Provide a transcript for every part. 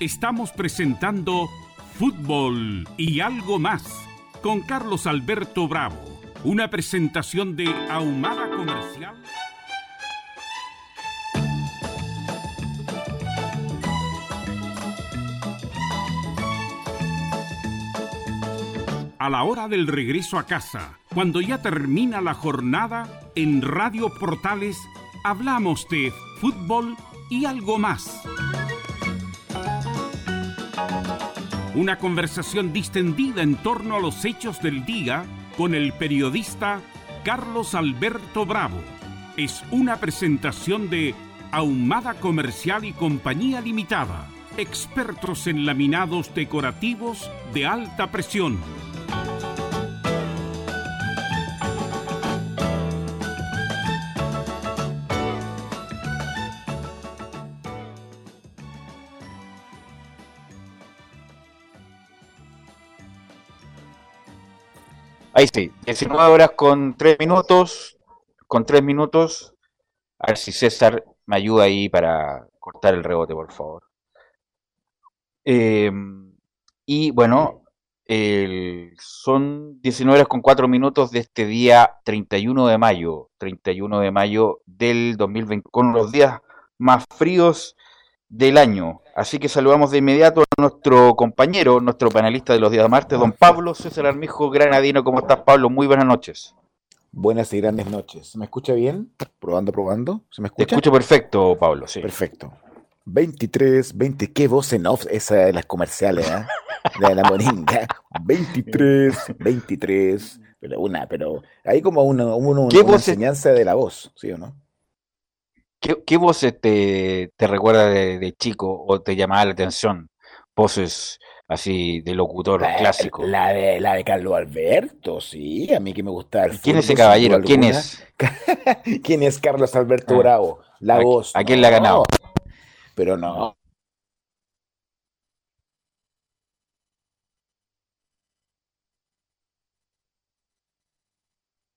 Estamos presentando Fútbol y algo más con Carlos Alberto Bravo, una presentación de Ahumada Comercial. A la hora del regreso a casa, cuando ya termina la jornada, en Radio Portales hablamos de fútbol y algo más. Una conversación distendida en torno a los hechos del día con el periodista Carlos Alberto Bravo. Es una presentación de Ahumada Comercial y Compañía Limitada, expertos en laminados decorativos de alta presión. Ahí sí, 19 horas con 3 minutos. Con 3 minutos. A ver si César me ayuda ahí para cortar el rebote, por favor. Eh, y bueno, el, son 19 horas con 4 minutos de este día 31 de mayo. 31 de mayo del 2020, con los días más fríos del año. Así que saludamos de inmediato a nuestro compañero, nuestro panelista de los días de martes, don Pablo César Armijo Granadino. ¿Cómo estás, Pablo? Muy buenas noches. Buenas y grandes noches. ¿Se me escucha bien? Probando, probando. ¿Se me escucha? Te escucho perfecto, Pablo, sí. Perfecto. 23, 20, qué voz en off esa de las comerciales, ¿eh? De la moringa. 23, 23, pero una, pero hay como una, una, una enseñanza de la voz, ¿sí o no? ¿Qué, voces te, te recuerda de, chico o te llamaba la atención? Voces así de locutor clásico. La de, la de Carlos Alberto, sí, a mí que me gusta. El ¿Quién es ese caballero? ¿Quién es? ¿Quién es Carlos Alberto ah, Bravo? La voz. ¿A quién le ha ganado? Pero no.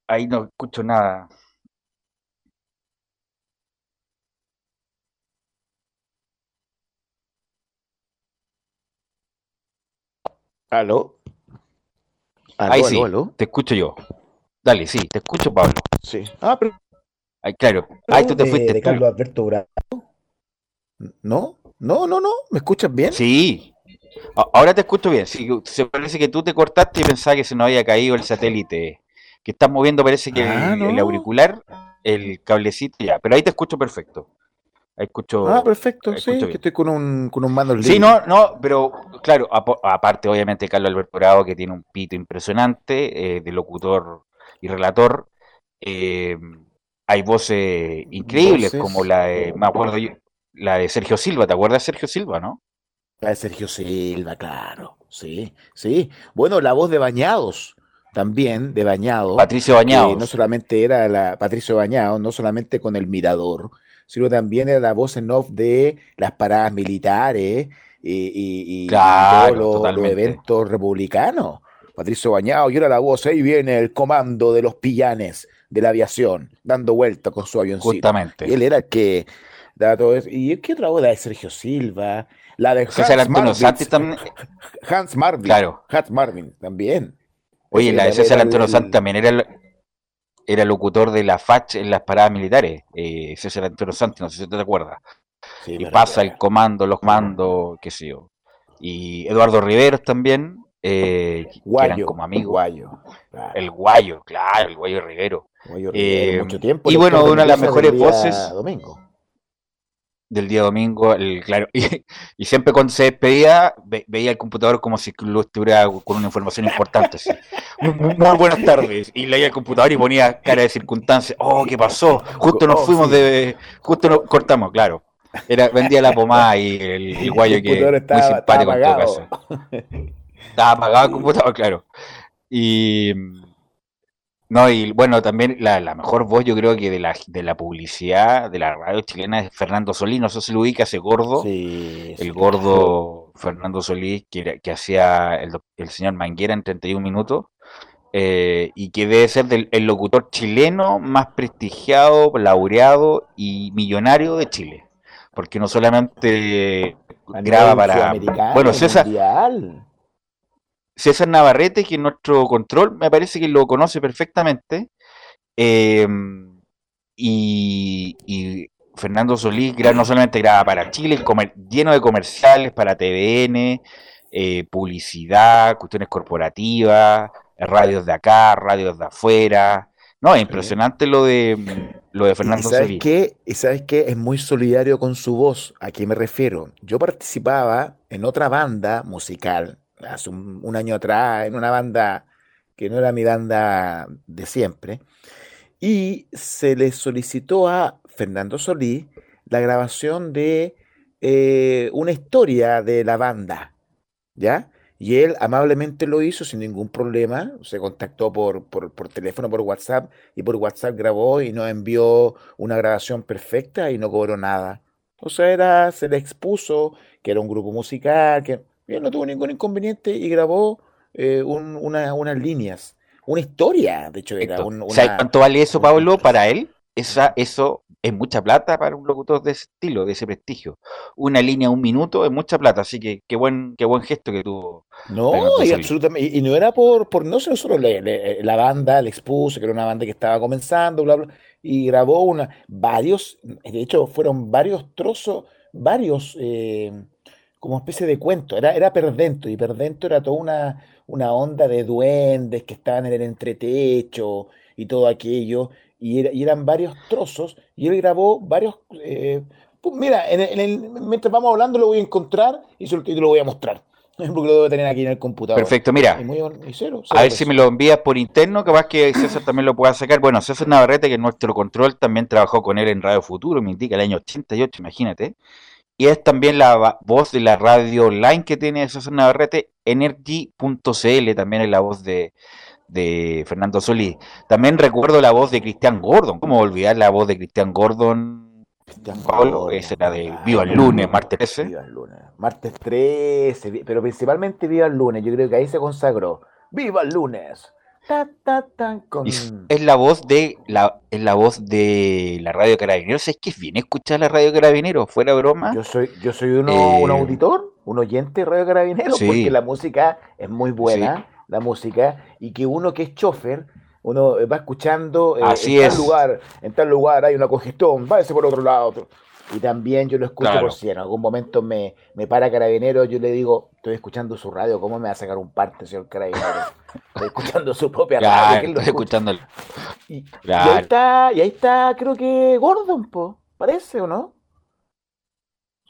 Ahí no escucho nada. ¿Aló? Ahí sí, te escucho yo. Dale, sí, te escucho, Pablo. Sí. Ah, pero. Ay, claro. Ahí tú te fuiste. De Carlos Alberto Bravo. ¿No? No, no, no. ¿Me escuchas bien? Sí. Ahora te escucho bien. Sí, se parece que tú te cortaste y pensaba que se nos había caído el satélite. Que estás moviendo, parece que ah, el, auricular, el cablecito, ya. Pero ahí te escucho perfecto. Escucho, ah, perfecto, sí, que estoy con un, con un mando Sí, no, no, pero claro, aparte obviamente Carlos Alberto Bravo que tiene un pito impresionante eh, de locutor y relator, eh, hay voces increíbles como la de, me acuerdo yo, la de Sergio Silva, ¿te acuerdas de Sergio Silva, no? La de Sergio Silva, claro, sí, sí. Bueno, la voz de Bañados, también de Bañados. Patricio Bañados. no solamente era la Patricio Bañados, no solamente con el mirador, sino también era la voz en off de las paradas militares y, todos los, eventos republicanos. Patricio Bañado, y era la voz, ahí viene el comando de los pillanes de la aviación, dando vuelta con su avioncito. Justamente. Y él era el que daba todo eso. ¿Y qué otra voz? De Sergio Silva, la de Hans Marvin. También... Hans Marvin. Claro. Hans Marvin también. Oye, la de César Antonio Santi también era el, era locutor de la FACH en las paradas militares, eh, César Antonio Santi, no sé si te acuerdas. y pasa el comando, los mandos, qué sé yo. Y Eduardo Riveros también, eh, guayo, eran como amigos. Guayo, El guayo, claro, el guayo Rivero. Guayo Rivero eh, mucho tiempo, y bueno, una de las mejores voces. Domingo del día domingo, el, claro, y, siempre cuando se despedía veía el computador como si lo estuviera con una información importante. Muy, buenas tardes. Y leía el computador y ponía cara de circunstancia. Oh, ¿qué pasó? Justo nos oh, fuimos de. Justo nos cortamos, claro. Era, vendía la pomada y el, guayo que muy simpático en todo caso. Estaba apagado el computador, claro. Y no, y bueno, también la, mejor voz yo creo que de la, de la publicidad de la radio chilena es Fernando Solís, no sé si lo ubica ese gordo, el gordo Fernando Solís que, que hacía el, el, señor Manguera en 31 minutos, eh, y que debe ser el locutor chileno más prestigiado, laureado y millonario de Chile, porque no solamente graba para. Bueno, César. César Navarrete, que es nuestro control, me parece que lo conoce perfectamente. Em, y, Fernando Solís no solamente graba para Chile, lleno de comerciales para TVN, eh, publicidad, cuestiones corporativas, radios de acá, radios de afuera. No, es impresionante lo de lo de Fernando ¿Y sabes qué? ¿Y sabes qué? Es muy solidario con su voz. ¿A qué me refiero? Yo participaba en otra banda musical hace un, año atrás, en una banda que no era mi banda de siempre, y se le solicitó a Fernando Solís la grabación de eh, una historia de la banda, ¿ya? Y él amablemente lo hizo sin ningún problema, se contactó por, por, por, teléfono, por WhatsApp, y por WhatsApp grabó y nos envió una grabación perfecta y no cobró nada. O sea, era, se le expuso que era un grupo musical, que no tuvo ningún inconveniente y grabó eh, unas líneas, una historia, de hecho era. Un, cuánto vale eso, Pablo, para él? Esa, eso es mucha plata para un locutor de ese estilo, de ese prestigio. Una línea, un minuto, es mucha plata, así que qué buen, qué buen gesto que tuvo. No, y absolutamente, y, no era por, por no sé, solo la banda le expuso, que era una banda que estaba comenzando, bla, bla, y grabó una, varios, de hecho fueron varios trozos, varios, eh, como especie de cuento, era, era Perdento, y Perdento era toda una, una onda de duendes que estaban en el entretecho y todo aquello, y, eran varios trozos, y él grabó varios... Eh, pues mira, mientras vamos hablando lo voy a encontrar y se lo, voy a mostrar. Porque lo debo tener aquí en el computador. Perfecto, mira. a ver si me lo envías por interno, capaz que César también lo pueda sacar. Bueno, César Navarrete, que es nuestro control, también trabajó con él en Radio Futuro, me indica el año 88, imagínate. Y es también la voz de la radio online que tiene César Navarrete, energy.cl, también es la voz de, de Fernando Solís. También recuerdo la voz de Cristian Gordon. ¿Cómo olvidar la voz de Cristian Gordon? Cristian Pablo, esa era de Viva el lunes, martes 13. Viva el lunes. Martes 13, pero principalmente Viva el lunes. Yo creo que ahí se consagró. ¡Viva el lunes! Es la voz de la, es la voz de la radio Carabineros. Es que viene escuchar la radio Carabineros, fuera broma. Yo soy, yo soy uno, un eh, auditor, un oyente de radio Carabineros, porque la música es muy buena la música y que uno que es chofer, uno va escuchando eh, en tal lugar, en tal lugar hay una congestión, váyase por otro lado. Y también yo lo escucho por si en algún momento me, me para carabinero, yo le digo, estoy escuchando su radio, ¿cómo me va a sacar un parte, señor carabinero? Estoy escuchando su propia radio. Estoy escuchando. Y, ahí está, y ahí está, creo que Gordon, po, parece, ¿o no?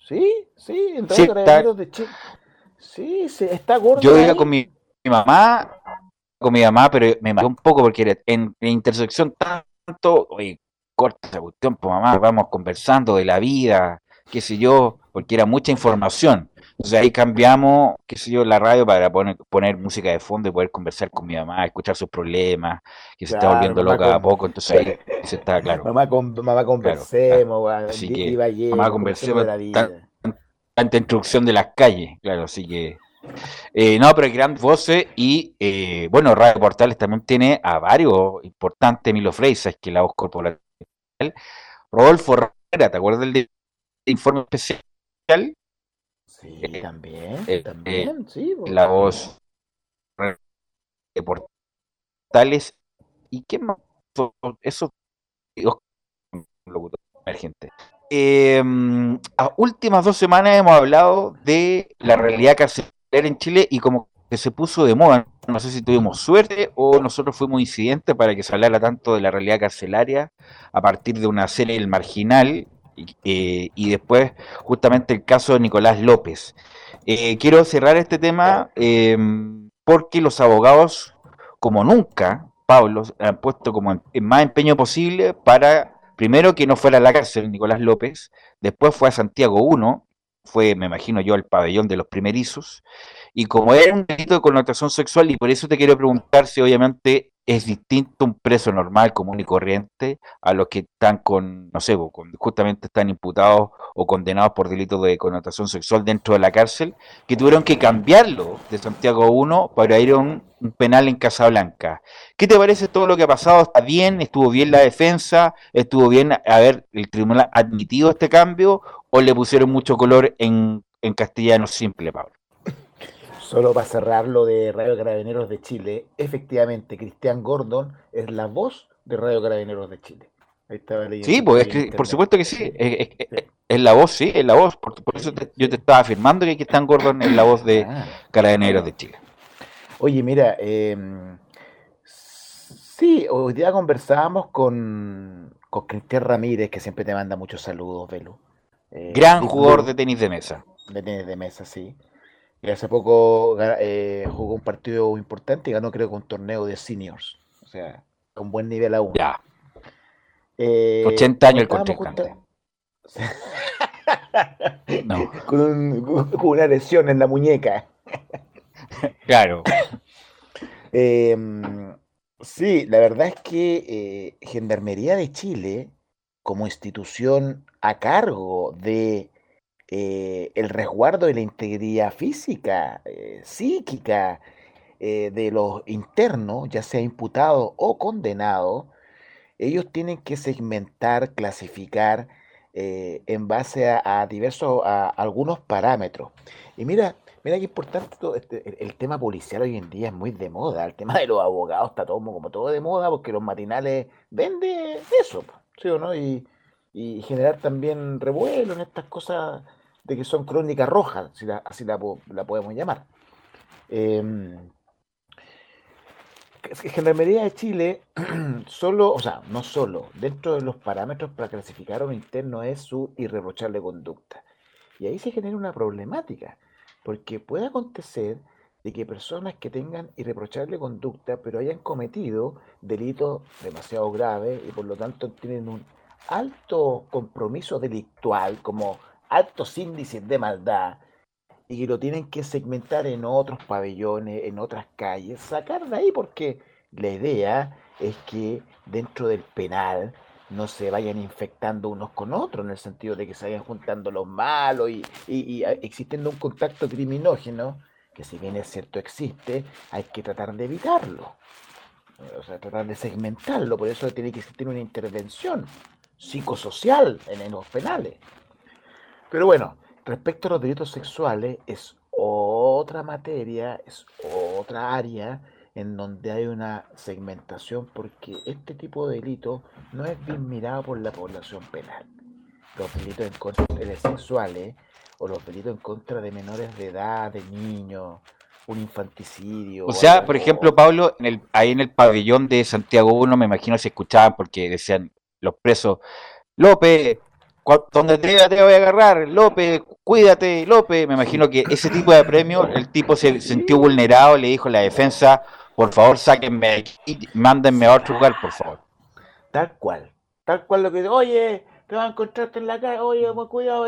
Sí, sí, entonces sí, carabineros de Chile. Sí, sí, está Gordon. Yo iba con mi mi mamá, con mi mamá, pero me mató un poco porque en, intersección tanto, oye, corta esa cuestión, pues mamá, vamos conversando de la vida, qué sé yo, porque era mucha información. Entonces ahí cambiamos, qué sé yo, la radio para poner, poner música de fondo y poder conversar con mi mamá, escuchar sus problemas, que se está volviendo loca a poco, entonces ahí se está claro. Mamá, con, mamá conversemos, así que, mamá conversemos, tanta instrucción de las calles, claro, así que eh, no, pero hay grandes voces y, eh, bueno, Radio Portales también tiene a varios importantes, Milo Freisas, que la voz corporal. Rodolfo Herrera, ¿te acuerdas del informe especial? Sí, eh, también, también, sí. La voz de Portales. ¿Y qué más? Eso, emergente. Eh, a últimas dos semanas hemos hablado de la realidad carcelaria en Chile y como que se puso de moda. No sé si tuvimos suerte o nosotros fuimos incidentes para que se hablara tanto de la realidad carcelaria a partir de una serie El Marginal y, eh, después justamente el caso de Nicolás López. Eh, quiero cerrar este tema em, porque los abogados, como nunca, Pablo, han puesto como en más empeño posible para, primero, que no fuera a la cárcel Nicolás López, después fue a Santiago 1 fue, me imagino yo, el pabellón de los primerizos. Y como era un delito de connotación sexual, y por eso te quiero preguntar si obviamente es distinto un preso normal, común y corriente, a los que están con, no sé, justamente están imputados o condenados por delitos de connotación sexual dentro de la cárcel, que tuvieron que cambiarlo de Santiago 1 para ir a un, penal en Casablanca. ¿Qué te parece todo lo que ha pasado? ¿Está bien? ¿Estuvo bien la defensa? ¿Estuvo bien haber el tribunal admitido este cambio? ¿O le pusieron mucho color en en castellano simple, Pablo. Solo para cerrar lo de Radio Carabineros de Chile, efectivamente, Cristian Gordon es la voz de Radio Carabineros de Chile. sí, pues por supuesto que sí. Es, la voz, sí, es la voz. Por, eso yo te estaba afirmando que Cristian Gordon es la voz de ah, Carabineros de Chile. Oye, mira, eh, sí, hoy día conversábamos con, con Cristian Ramírez, que siempre te manda muchos saludos, Velo. Eh, Gran jugador de tenis de mesa. De tenis de mesa, sí. Hace poco eh, jugó un partido importante y ganó, creo que un torneo de seniors. O sea, con buen nivel aún. Ya. 80 eh, años el contrincante. no. con, una lesión en la muñeca. claro. Em, sí, la verdad es que eh, Gendarmería de Chile, como institución a cargo de eh, el resguardo de la integridad física, eh, psíquica eh, de los internos, ya sea imputado o condenado, ellos tienen que segmentar, clasificar en base a, diversos, a, algunos parámetros. Y mira, mira qué importante todo este, el, tema policial hoy en día es muy de moda. El tema de los abogados está todo como todo de moda porque los matinales venden eso, ¿sí o no? Y generar también revuelo en estas cosas de que son crónicas rojas, si así la, podemos llamar. Eh, Gendarmería de Chile, solo, o sea, no solo, dentro de los parámetros para clasificar a un interno es su irreprochable conducta. Y ahí se genera una problemática, porque puede acontecer de que personas que tengan irreprochable conducta, pero hayan cometido delitos demasiado graves y por lo tanto tienen un alto compromiso delictual, como altos índices de maldad y que lo tienen que segmentar en otros pabellones, en otras calles, sacar de ahí porque la idea es que dentro del penal no se vayan infectando unos con otros, en el sentido de que se vayan juntando los malos y, y, existiendo un contacto criminógeno, que si bien es cierto existe, hay que tratar de evitarlo. O sea, tratar de segmentarlo, por eso tiene que existir una intervención psicosocial en los penales. Pero bueno, respecto a los delitos sexuales, es otra materia, es otra área en donde hay una segmentación porque este tipo de delito no es bien mirado por la población penal. Los delitos en contra de sexuales o los delitos en contra de menores de edad, de niños, un infanticidio. O sea, por ejemplo, Pablo, en el, ahí en el pabellón de Santiago 1 me imagino se escuchaban porque decían los presos, López, donde te, voy a agarrar, López, cuídate, López. Me imagino que ese tipo de premio, el tipo se sintió vulnerado, le dijo a la defensa, por favor, sáquenme y mándenme a otro lugar, por favor. Tal cual, tal cual lo que oye, te vas a encontrarte en la calle, oye, cuidado,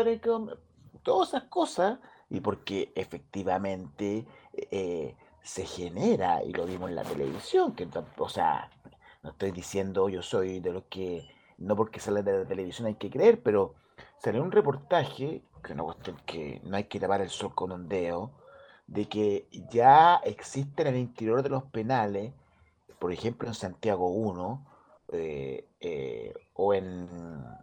todas esas cosas, y porque efectivamente eh, se genera, y lo vimos en la televisión, que, o sea, no estoy diciendo yo soy de los que no porque sale de la televisión hay que creer, pero salió un reportaje, que no, que no hay que tapar el sol con un dedo, de que ya existen en el interior de los penales, por ejemplo en Santiago 1, eh, eh, o, en,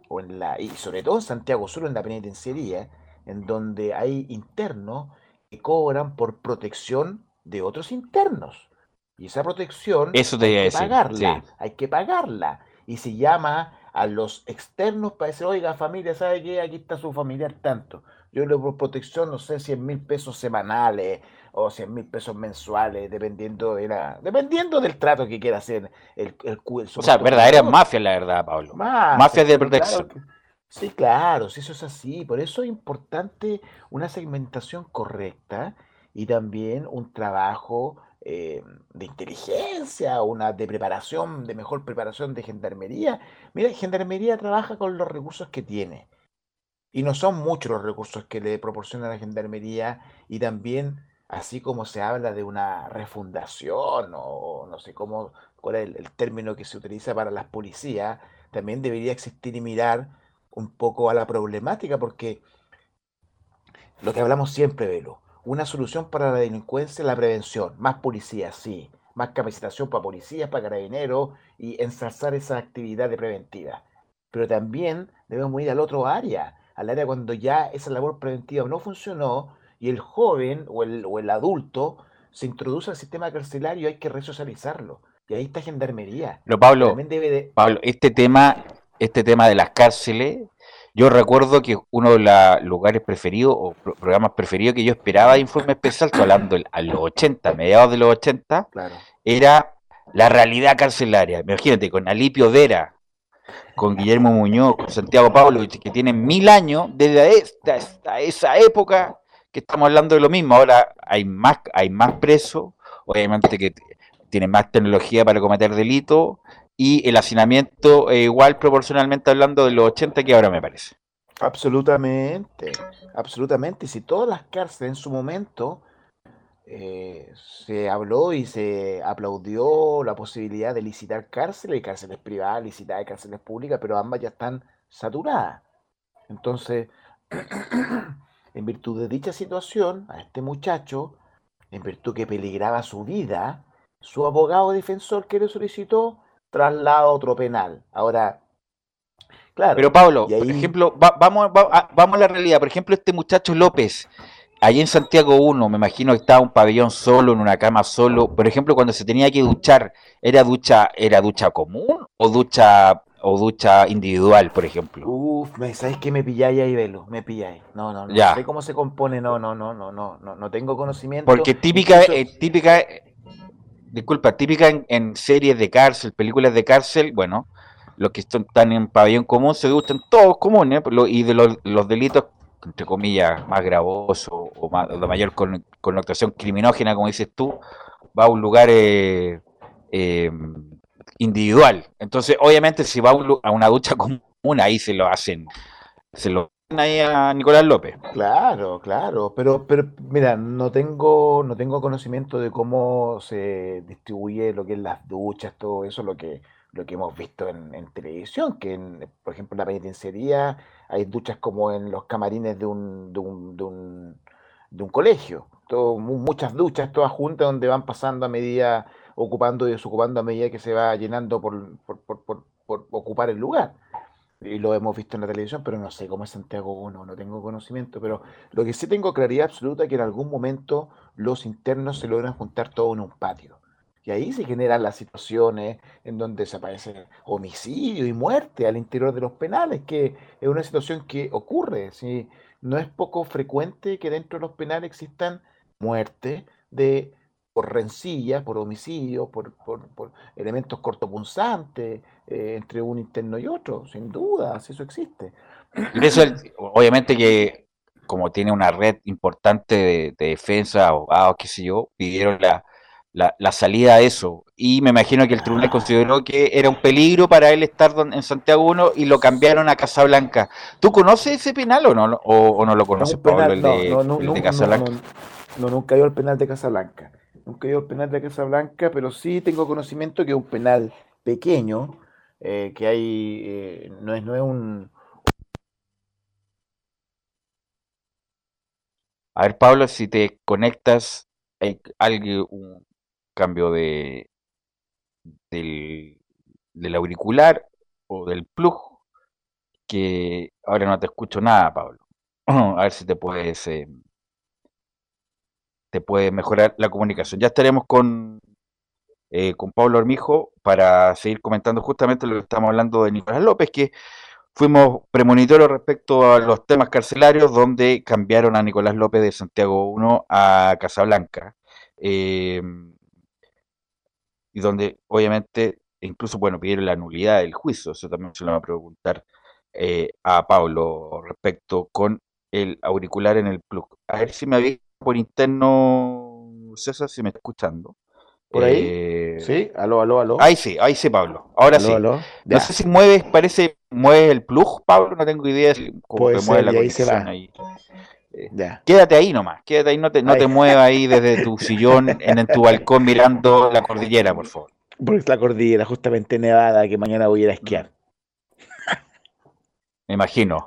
o en la, y sobre todo en Santiago Sur, en la penitenciaría, en donde hay internos que cobran por protección de otros internos. Y esa protección Eso hay que pagarla, hay que pagarla. Y se llama a los externos para decir, oiga familia, ¿sabe qué? Aquí está su familiar tanto. Yo le por protección, no sé, 100 mil pesos semanales o 100 mil pesos mensuales, dependiendo de la, dependiendo del trato que quiera hacer el, el, O sea, verdadera mafia, la verdad, Pablo. Mafia, de protección. sí, claro, si eso es así. Por eso es importante una segmentación correcta y también un trabajo eh, de inteligencia, una de preparación, de mejor preparación de gendarmería. Mira, gendarmería trabaja con los recursos que tiene. Y no son muchos los recursos que le proporciona la gendarmería y también, así como se habla de una refundación o no sé cómo, cuál es el, término que se utiliza para las policías, también debería existir y mirar un poco a la problemática porque lo que hablamos siempre, Velo, una solución para la delincuencia es la prevención. Más policías, sí. Más capacitación para policías, para carabineros y ensalzar esa actividad de preventiva. Pero también debemos ir al otro área, al área cuando ya esa labor preventiva no funcionó y el joven o el, o el adulto se introduce al sistema carcelario, hay que resocializarlo. Y ahí está gendarmería. Pero Pablo, Pablo este tema, este tema de las cárceles, yo recuerdo que uno de los lugares preferidos o programas preferidos que yo esperaba de Informe Especial, hablando a los 80, mediados de los 80, era la realidad carcelaria. Imagínate, con Alipio Vera, con Guillermo Muñoz, con Santiago Pablo, que tienen mil años desde esta, esta, esa época que estamos hablando de lo mismo. Ahora hay más, hay más presos, obviamente que tienen más tecnología para cometer delitos y el hacinamiento igual proporcionalmente hablando de los 80 que ahora me parece. Absolutamente, absolutamente. Si todas las cárceles en su momento eh, se habló y se aplaudió la posibilidad de licitar cárceles, y cárceles privadas, licitar cárceles públicas, pero ambas ya están saturadas. Entonces, en virtud de dicha situación, a este muchacho, en virtud que peligraba su vida, su abogado defensor que le solicitó traslado a otro penal. Ahora, claro. Pero Pablo, por ejemplo, vamos, vamos a la realidad. Por ejemplo, este muchacho López, Allí en Santiago 1, me imagino que estaba un pabellón solo, en una cama solo. Por ejemplo, cuando se tenía que duchar, ¿era ducha, era ducha común o ducha o ducha individual, por ejemplo? Uf, ¿sabes qué me pilláis ahí, Velo? Me pilláis. No, no, no. Ya. sé cómo se compone, no, no, no, no, no, no, no tengo conocimiento. Porque típica, eh, típica, disculpa, típica en, series de cárcel, películas de cárcel, bueno, los que están en pabellón común se duchan todos comunes, y de los, delitos entre comillas, más gravoso o más, de mayor connotación criminógena, como dices tú, va a un lugar eh, eh, individual. Entonces, obviamente, si va a, una ducha común, ahí se lo hacen, se lo ahí a Nicolás López. Claro, claro, pero, pero mira, no tengo, no tengo conocimiento de cómo se distribuye lo que es las duchas, todo eso, lo que, lo que hemos visto en, televisión, que en, por ejemplo en la penitenciaría hay duchas como en los camarines de un, de un, de un, de un colegio, todo, muchas duchas todas juntas donde van pasando a medida, ocupando y desocupando a medida que se va llenando por, por, por, por ocupar el lugar. Y lo hemos visto en la televisión, pero no sé cómo es Santiago 1, no tengo conocimiento, pero lo que sí tengo claridad absoluta es que en algún momento los internos se logran juntar todo en un patio. Y ahí se generan las situaciones en donde se aparece homicidio y muerte al interior de los penales, que es una situación que ocurre. ¿sí? No es poco frecuente que dentro de los penales existan muertes de por rencilla, por homicidio, por, elementos cortopunzantes eh, entre un interno y otro, sin duda, si eso existe. Y eso, obviamente que como tiene una red importante de, de defensa, abogados, qué sé yo, pidieron la, la, la, salida a eso. Y me imagino que el tribunal consideró que era un peligro para él estar en Santiago 1 y lo cambiaron a Casablanca. ¿Tú conoces ese penal o no, o, no lo conoces, Pablo, el de, no, no, Casablanca? No, nunca ido al penal de Casablanca. Nunca he ido al penal de Casablanca, pero sí tengo conocimiento que es un penal pequeño, eh, que hay, eh, no, es, no es un... A ver, Pablo, si te conectas, hay algo, cambio de del, del auricular o del plug, que ahora no te escucho nada, Pablo. A ver si te puedes eh, te puede mejorar la comunicación. Ya estaremos con eh, con Pablo Armijo para seguir comentando justamente lo que estamos hablando de Nicolás López, que fuimos premonitoros respecto a los temas carcelarios, donde cambiaron a Nicolás López de Santiago 1 a Casablanca. Eh, y donde obviamente incluso, bueno, pidieron la nulidad del juicio, eso también se lo va a preguntar eh, a Pablo respecto con el auricular en el plug. A ver si me había por interno, César, si me está escuchando. ¿Por ahí? Eh, sí, aló, aló, aló. Ahí sí, ahí sí, Pablo. Ahora sí. No sé si mueves, parece, mueves el plug, Pablo, no tengo idea si cómo mueve la conexión ahí. Eh, quédate ahí nomás, quédate ahí, no te, no te muevas ahí desde tu sillón en, tu balcón mirando la cordillera, por favor. Porque es la cordillera justamente nevada que mañana voy a ir a esquiar. Me imagino.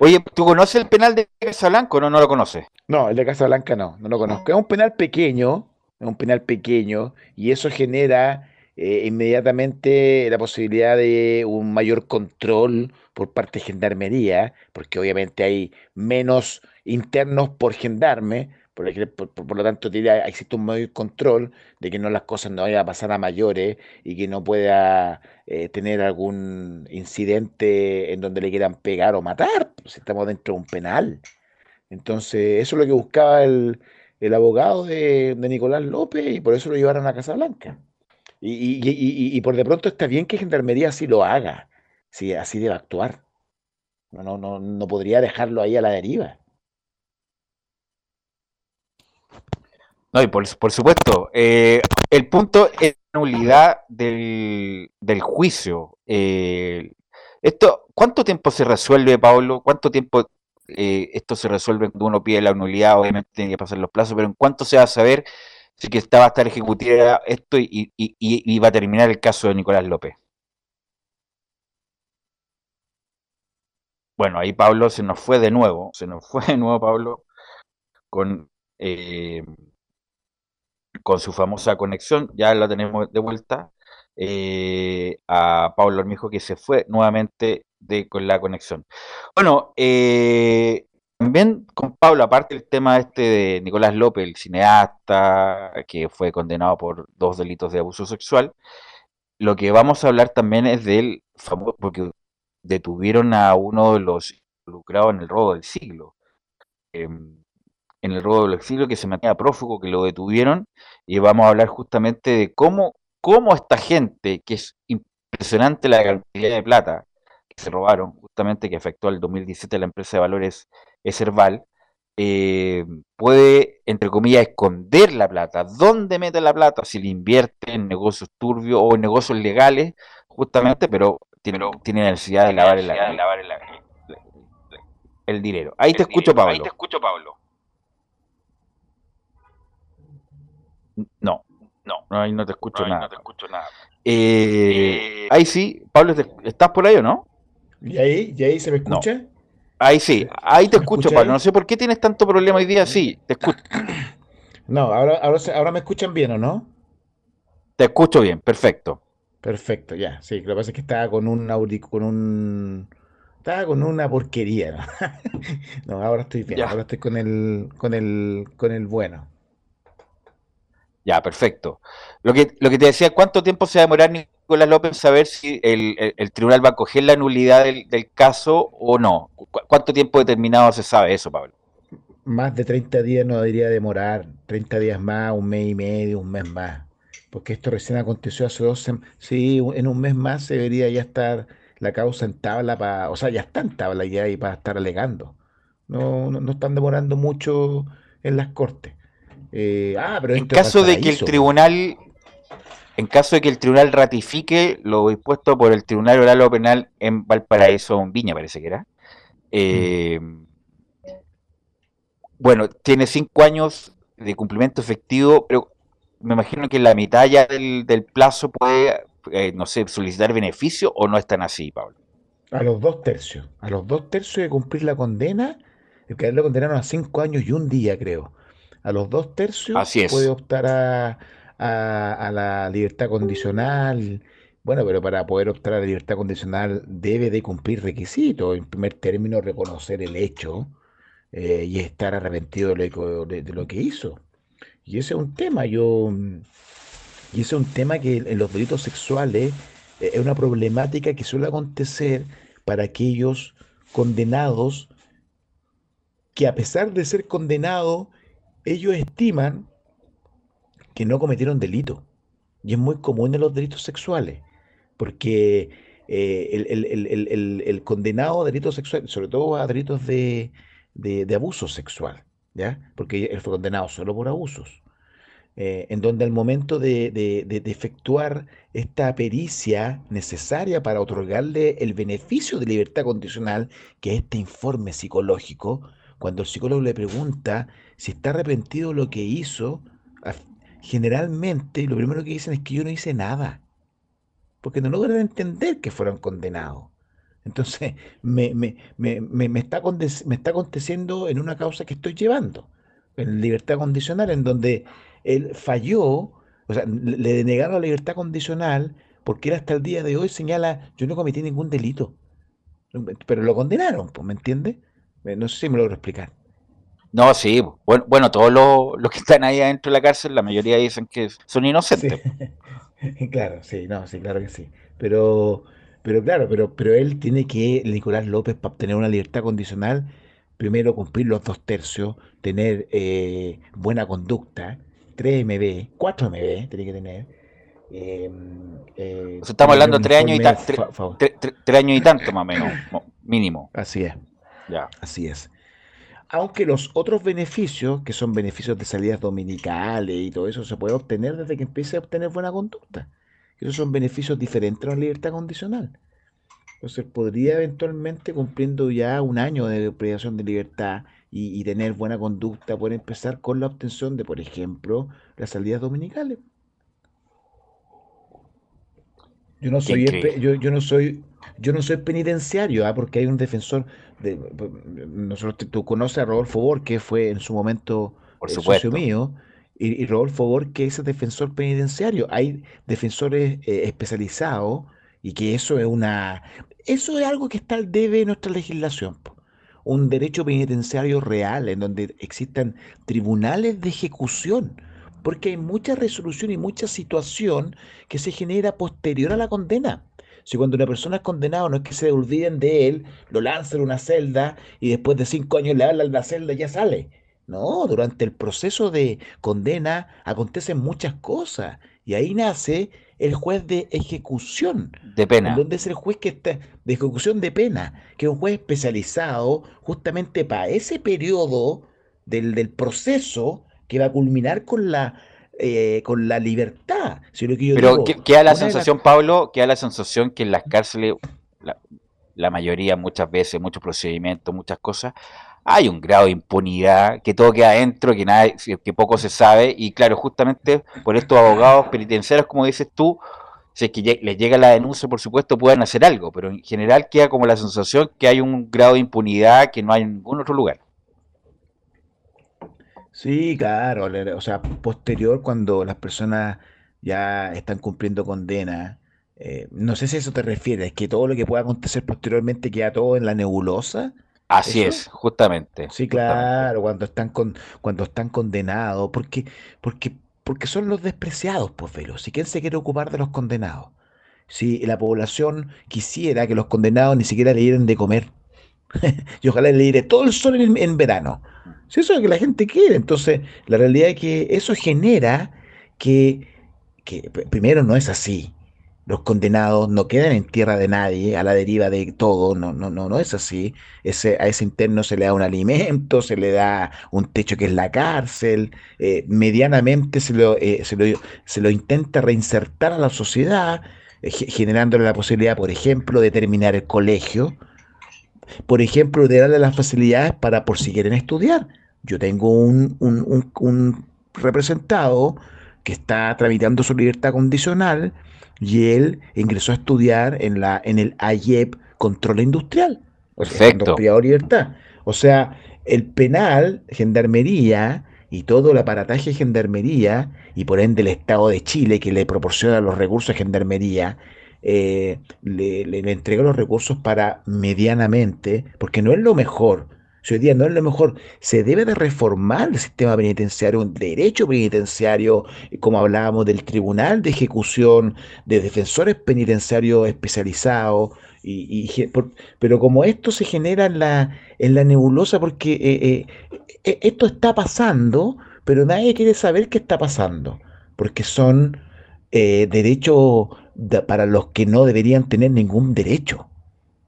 Oye, ¿tú conoces el penal de Casablanca o no, no lo conoces? No, el de Casablanca no, no lo conozco. Es un penal pequeño, es un penal pequeño y eso genera eh, inmediatamente la posibilidad de un mayor control por parte de Gendarmería, porque obviamente hay menos internos por gendarme, por, lo tanto existe un mayor control de que no las cosas no vayan a pasar a mayores y que no pueda eh, tener algún incidente en donde le quieran pegar o matar, pues, estamos dentro de un penal. Entonces, eso es lo que buscaba el, abogado de, Nicolás López y por eso lo llevaron a Casa Blanca. Y, por de pronto está bien que Gendarmería así lo haga, sí, así debe actuar. No, podría dejarlo ahí a la deriva. No, y por, supuesto, eh, el punto es la nulidad del, juicio. Eh, esto, ¿Cuánto tiempo se resuelve, Pablo? ¿Cuánto tiempo eh, esto se resuelve cuando uno pide la nulidad? Obviamente tiene que pasar los plazos, pero ¿en cuánto se va a saber si que va a estar ejecutiva esto y, y va a terminar el caso de Nicolás López? Bueno, ahí Pablo se nos fue de nuevo, se nos fue de nuevo Pablo con con su famosa conexión, ya la tenemos de vuelta, eh, a Pablo Armijo que se fue nuevamente de, con la conexión. Bueno, eh, también con Pablo, aparte del tema este de Nicolás López, el cineasta que fue condenado por dos delitos de abuso sexual, lo que vamos a hablar también es del famoso, porque detuvieron a uno de los involucrados en el robo del siglo. Em, en el robo del exilio, que se mantenía prófugo, que lo detuvieron, y vamos a hablar justamente de cómo, cómo esta gente, que es impresionante la cantidad de plata que se robaron, justamente que afectó al 2017 la empresa de valores Eserval, eh, puede, entre comillas, esconder la plata. ¿Dónde mete la plata? Si le invierte en negocios turbios o en negocios legales, justamente, pero tiene, tiene necesidad de lavar, el, el, dinero. Ahí te escucho, Pablo. Ahí te escucho, Pablo. No, no, ahí no te escucho nada. No te escucho nada. Eh, eh, ahí sí, Pablo, ¿estás por ahí o no? ¿Y ahí, ¿Y ahí se me escucha? Ahí sí, ahí te escucho, Pablo. No sé por qué tienes tanto problema hoy día. Sí, te escucho. No, ahora, ahora, ahora me escuchan bien, ¿o no? Te escucho bien, perfecto. Perfecto, ya. Sí, lo que pasa es que estaba con un con un estaba con una porquería, ¿no? no ahora estoy bien, ahora estoy con el con el con el bueno. Ya, perfecto. Lo que, lo que te decía, ¿cuánto tiempo se va a demorar Nicolás López saber si el, tribunal va a coger la nulidad del, caso o no? ¿Cuánto tiempo determinado se sabe eso, Pablo? Más de 30 días no debería demorar, 30 días más, un mes y medio, un mes más. Porque esto recién aconteció hace dos semanas. Sí, en un mes más se debería ya estar la causa en tabla, o sea, ya está en tabla ya y para estar alegando. No, no, no están demorando mucho en las cortes. Eh, ah, en caso de que el tribunal, en caso de que el tribunal ratifique lo dispuesto por el Tribunal Oral o Penal en Valparaíso, en Viña, parece que era. Eh, bueno, tiene cinco años de cumplimiento efectivo, pero me imagino que la mitad ya del, plazo puede, eh, no sé, solicitar beneficio o no es tan así, Pablo. A los dos tercios, a los dos tercios de cumplir la condena, el que lo condenaron a cinco años y un día, creo a los dos tercios, puede optar a, la libertad condicional. Bueno, pero para poder optar a la libertad condicional debe de cumplir requisitos. En primer término, reconocer el hecho eh, y estar arrepentido de lo, que hizo. Y ese es un tema, yo... Y ese es un tema que en los delitos sexuales eh, es una problemática que suele acontecer para aquellos condenados que a pesar de ser condenados ellos estiman que no cometieron delito. Y es muy común en los delitos sexuales, porque eh, el, condenado a delitos sexuales, sobre todo a delitos de, abuso sexual, ¿ya? porque él fue condenado solo por abusos, eh, en donde al momento de, de, efectuar esta pericia necesaria para otorgarle el beneficio de libertad condicional, que es este informe psicológico, cuando el psicólogo le pregunta si está arrepentido lo que hizo, generalmente lo primero que dicen es que yo no hice nada, porque no logran entender que fueron condenados. Entonces, me, me, me, me, está, me está aconteciendo en una causa que estoy llevando, en libertad condicional, en donde él falló o sea, le denegaron la libertad condicional porque él hasta el día de hoy señala, yo no cometí ningún delito. Pero lo condenaron, pues, ¿me entiendes? Eh, no sé si me lo logro explicar. No, sí, bueno, bueno todos los, que están ahí adentro de la cárcel, la mayoría dicen que son inocentes. claro, sí, no, sí, claro que sí. Pero, pero claro, pero, pero él tiene que, Nicolás López, para obtener una libertad condicional, primero cumplir los dos tercios, tener eh, buena conducta, 3 MB, 4 MB tiene que tener. Em, eh, estamos hablando de 3 años, y años y tanto más o menos, mínimo. Así es. Ya. Así es. Aunque los otros beneficios, que son beneficios de salidas dominicales y todo eso, se puede obtener desde que empiece a obtener buena conducta. Esos son beneficios diferentes a la libertad condicional. Entonces podría eventualmente, cumpliendo ya un año de privación de libertad y, tener buena conducta, poder empezar con la obtención de, por ejemplo, las salidas dominicales. Yo no soy, yo, yo, no soy, yo no soy penitenciario, ¿ah? porque hay un defensor de, nosotros tú conoces a Rodolfo Bor, que fue en su momento por socio mío, y, Rodolfo Bor, que es el defensor penitenciario. Hay defensores eh, especializados y que eso es una, eso es algo que está al debe de nuestra legislación. Un derecho penitenciario real en donde existan tribunales de ejecución, porque hay mucha resolución y mucha situación que se genera posterior a la condena. Si cuando una persona es condenada no es que se olviden de él, lo lanzan en una celda y después de cinco años le hablan la celda y ya sale. No, durante el proceso de condena acontecen muchas cosas y ahí nace el juez de ejecución. De pena. Donde es el juez que está de ejecución de pena, que es un juez especializado justamente para ese periodo del, del proceso que va a culminar con la eh, con la libertad. Pero que, queda la sensación, Pablo, queda la sensación que en las cárceles, la, la, mayoría, muchas veces, muchos procedimientos, muchas cosas, hay un grado de impunidad, que todo queda adentro, que, nada, que poco se sabe, y claro, justamente por estos abogados penitenciarios, como dices tú, si es que les llega la denuncia, por supuesto, pueden hacer algo, pero en general queda como la sensación que hay un grado de impunidad que no hay en ningún otro lugar. Sí, claro, o sea, posterior cuando las personas ya están cumpliendo condena, eh, no sé si eso te refieres, que todo lo que pueda acontecer posteriormente queda todo en la nebulosa. Así es, justamente. Sí, claro, cuando están con, cuando están condenados, porque, porque, porque son los despreciados, pues, velo. Si quién se quiere ocupar de los condenados. Si la población quisiera que los condenados ni siquiera le dieran de comer, y ojalá le diera todo el sol en, verano. Si eso es lo que la gente quiere, entonces la realidad es que eso genera que, que primero no es así. Los condenados no quedan en tierra de nadie, a la deriva de todo, no, no, no, no es así. Ese, a ese interno se le da un alimento, se le da un techo que es la cárcel, eh, medianamente se lo, eh, se, lo, se lo, intenta reinsertar a la sociedad, eh, generándole la posibilidad, por ejemplo, de terminar el colegio, por ejemplo, de darle las facilidades para por si quieren estudiar. Yo tengo un, un, un representado que está tramitando su libertad condicional, y él ingresó a estudiar en, la, en el AIEP Control Industrial. O Perfecto. Sea, libertad. O sea, el penal, gendarmería y todo el aparataje de gendarmería, y por ende el Estado de Chile que le proporciona los recursos de gendarmería, eh, le, le entregó los recursos para medianamente, porque no es lo mejor, si hoy día no es lo mejor, se debe de reformar el sistema penitenciario, un derecho penitenciario, como hablábamos del tribunal de ejecución, de defensores penitenciarios especializados, y, pero como esto se genera en la, en la nebulosa, porque eh, eh, eh, esto está pasando, pero nadie quiere saber qué está pasando, porque son derechos para los que no deberían tener ningún derecho,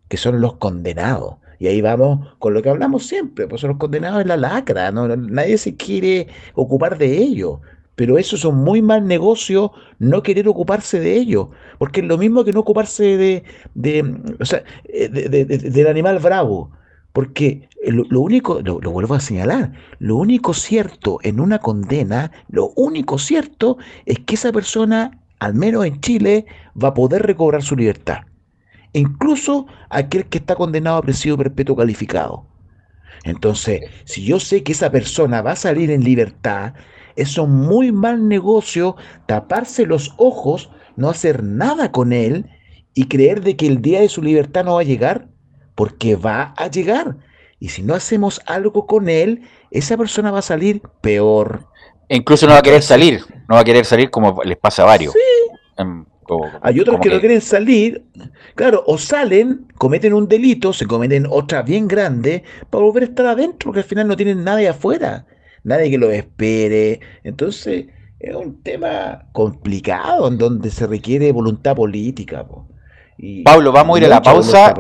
que son los condenados. Y ahí vamos con lo que hablamos siempre, pues son los condenados en la lacra, ¿no? nadie se quiere ocupar de ello. Pero eso es un muy mal negocio no querer ocuparse de ello, porque es lo mismo que no ocuparse de, de o sea, eh, del animal bravo. Porque lo, único, lo, vuelvo a señalar, lo único cierto en una condena, lo único cierto es que esa persona, al menos en Chile, va a poder recobrar su libertad incluso aquel que está condenado a presidio perpetuo calificado. Entonces, si yo sé que esa persona va a salir en libertad, Es un muy mal negocio taparse los ojos, no hacer nada con él y creer de que el día de su libertad no va a llegar, porque va a llegar. Y si no hacemos algo con él, esa persona va a salir peor. E incluso no va a querer salir, no va a querer salir como les pasa a varios. Sí. Em, Hay otros que, no quieren salir, claro, o salen, cometen un delito, se cometen otra bien grande, para volver a estar adentro, porque al final no tienen nadie afuera, nadie que lo espere. Entonces, es un tema complicado en donde se requiere voluntad política. Pablo, vamos a ir a la pausa.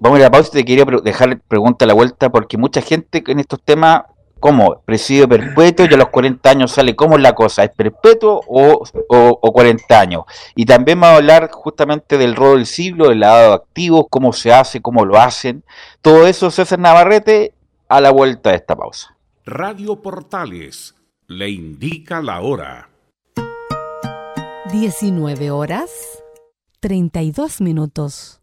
vamos a ir a la pausa y te quería dejar pregunta a la vuelta, porque mucha gente en estos temas ¿Cómo? Presidio perpetuo y a los 40 años sale. ¿Cómo es la cosa? ¿Es perpetuo o, o, 40 años? Y también vamos a hablar justamente del rol del siglo, del lado de activos, cómo se hace, cómo lo hacen. Todo eso, César Navarrete, a la vuelta de esta pausa. Radio Portales le indica la hora. 19 horas 32 minutos.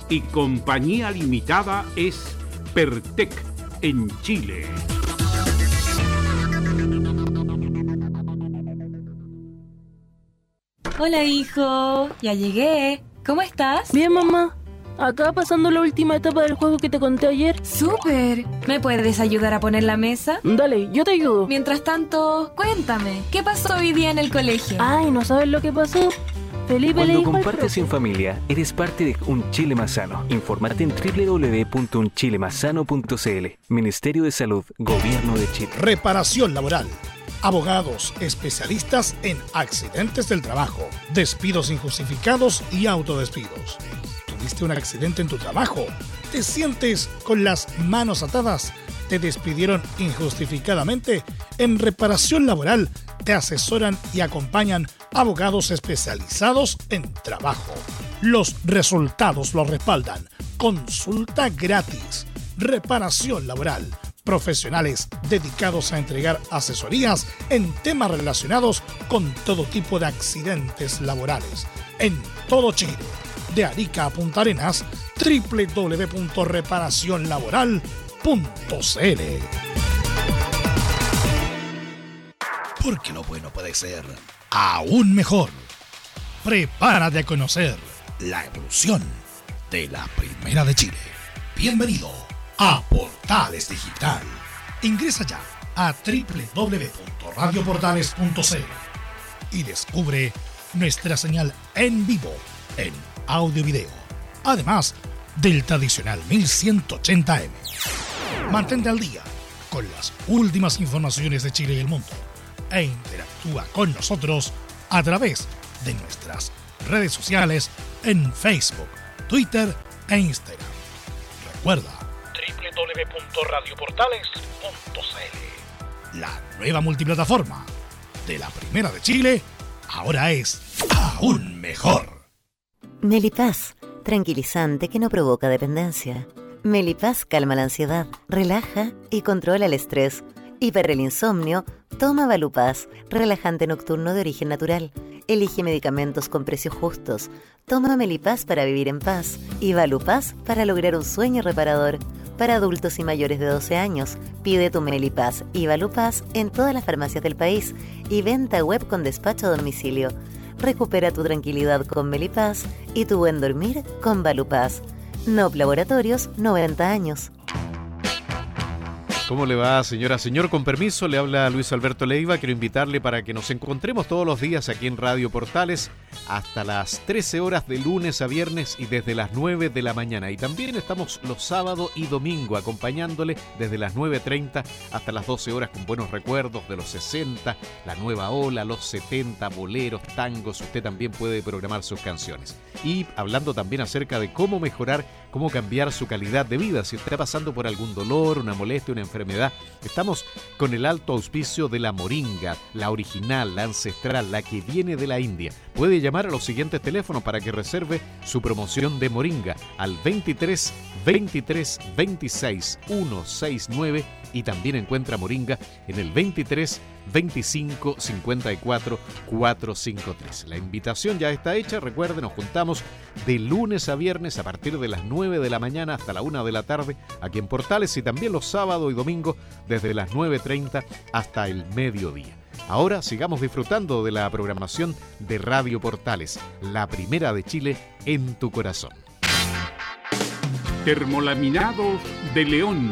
y Compañía Limitada es Pertec en Chile. Hola hijo, ya llegué. ¿Cómo estás? Bien mamá. Acá pasando la última etapa del juego que te conté ayer. ¡Súper! ¿Me puedes ayudar a poner la mesa? Dale, yo te ayudo. Mientras tanto, cuéntame, ¿qué pasó hoy día en el colegio? Ay, ¿no sabes lo que pasó? Cuando compartes en familia, eres parte de Un Chile Más Sano. Infórmate en www.unchilemasano.cl. Ministerio de Salud, Gobierno de Chile. Reparación laboral. Abogados especialistas en accidentes del trabajo, despidos injustificados y autodespidos. ¿Tuviste un accidente en tu trabajo? ¿Te sientes con las manos atadas? ¿Te despidieron injustificadamente? En reparación laboral te asesoran y acompañan abogados especializados en trabajo. Los resultados lo respaldan. Consulta gratis. Reparación laboral. Profesionales dedicados a entregar asesorías en temas relacionados con todo tipo de accidentes laborales. En todo Chile. De Arica a Punta Arenas, www.reparacionlaboral.cl. Porque lo bueno puede ser aún mejor. Prepárate a conocer la evolución de la Primera de Chile. Bienvenido a Portales Digital. Ingresa ya a www.radioportales.cl y descubre nuestra señal en vivo en audio y video. Además del tradicional 1180M. Mantente al día con las últimas informaciones de Chile y el mundo e interactúa con nosotros a través de nuestras redes sociales en Facebook, Twitter e Instagram. Recuerda www.radioportales.cl La nueva multiplataforma de la Primera de Chile ahora es aún mejor. Melipaz, tranquilizante que no provoca dependencia. Melipaz calma la ansiedad, relaja y controla el estrés y para el insomnio, toma Valupaz, relajante nocturno de origen natural. Elige medicamentos con precios justos. Toma Melipaz para vivir en paz y Valupaz para lograr un sueño reparador. Para adultos y mayores de 12 años, pide tu Melipaz y Valupaz en todas las farmacias del país y venta web con despacho a domicilio. Recupera tu tranquilidad con Melipaz y tu buen dormir con Valupaz. NOP Laboratorios, 90 años. ¿Cómo le va, señora? Señor, con permiso, le habla Luis Alberto Leiva. Quiero invitarle para que nos encontremos todos los días aquí en Radio Portales hasta las 13 horas de lunes a viernes y desde las 9 de la mañana. Y también estamos los sábados y domingo acompañándole desde las 9.30 hasta las 12 horas con buenos recuerdos de los 60, la nueva ola, los 70, boleros, tangos. Usted también puede programar sus canciones. Y hablando también acerca de cómo mejorar, cómo cambiar su calidad de vida. Si está pasando por algún dolor, una molestia, una enfermedad, estamos con el alto auspicio de la moringa, la original, la ancestral, la que viene de la India. Puede llamar a los siguientes teléfonos para que reserve su promoción de moringa al 23 23 26 169 y también encuentra moringa en el 23 25 54 453. La invitación ya está hecha, recuerden, nos juntamos de lunes a viernes a partir de las 9 de la mañana hasta la 1 de la tarde aquí en Portales y también los sábados y domingos desde las 9.30 hasta el mediodía. Ahora sigamos disfrutando de la programación de Radio Portales, la primera de Chile en tu corazón. Termolaminados de León,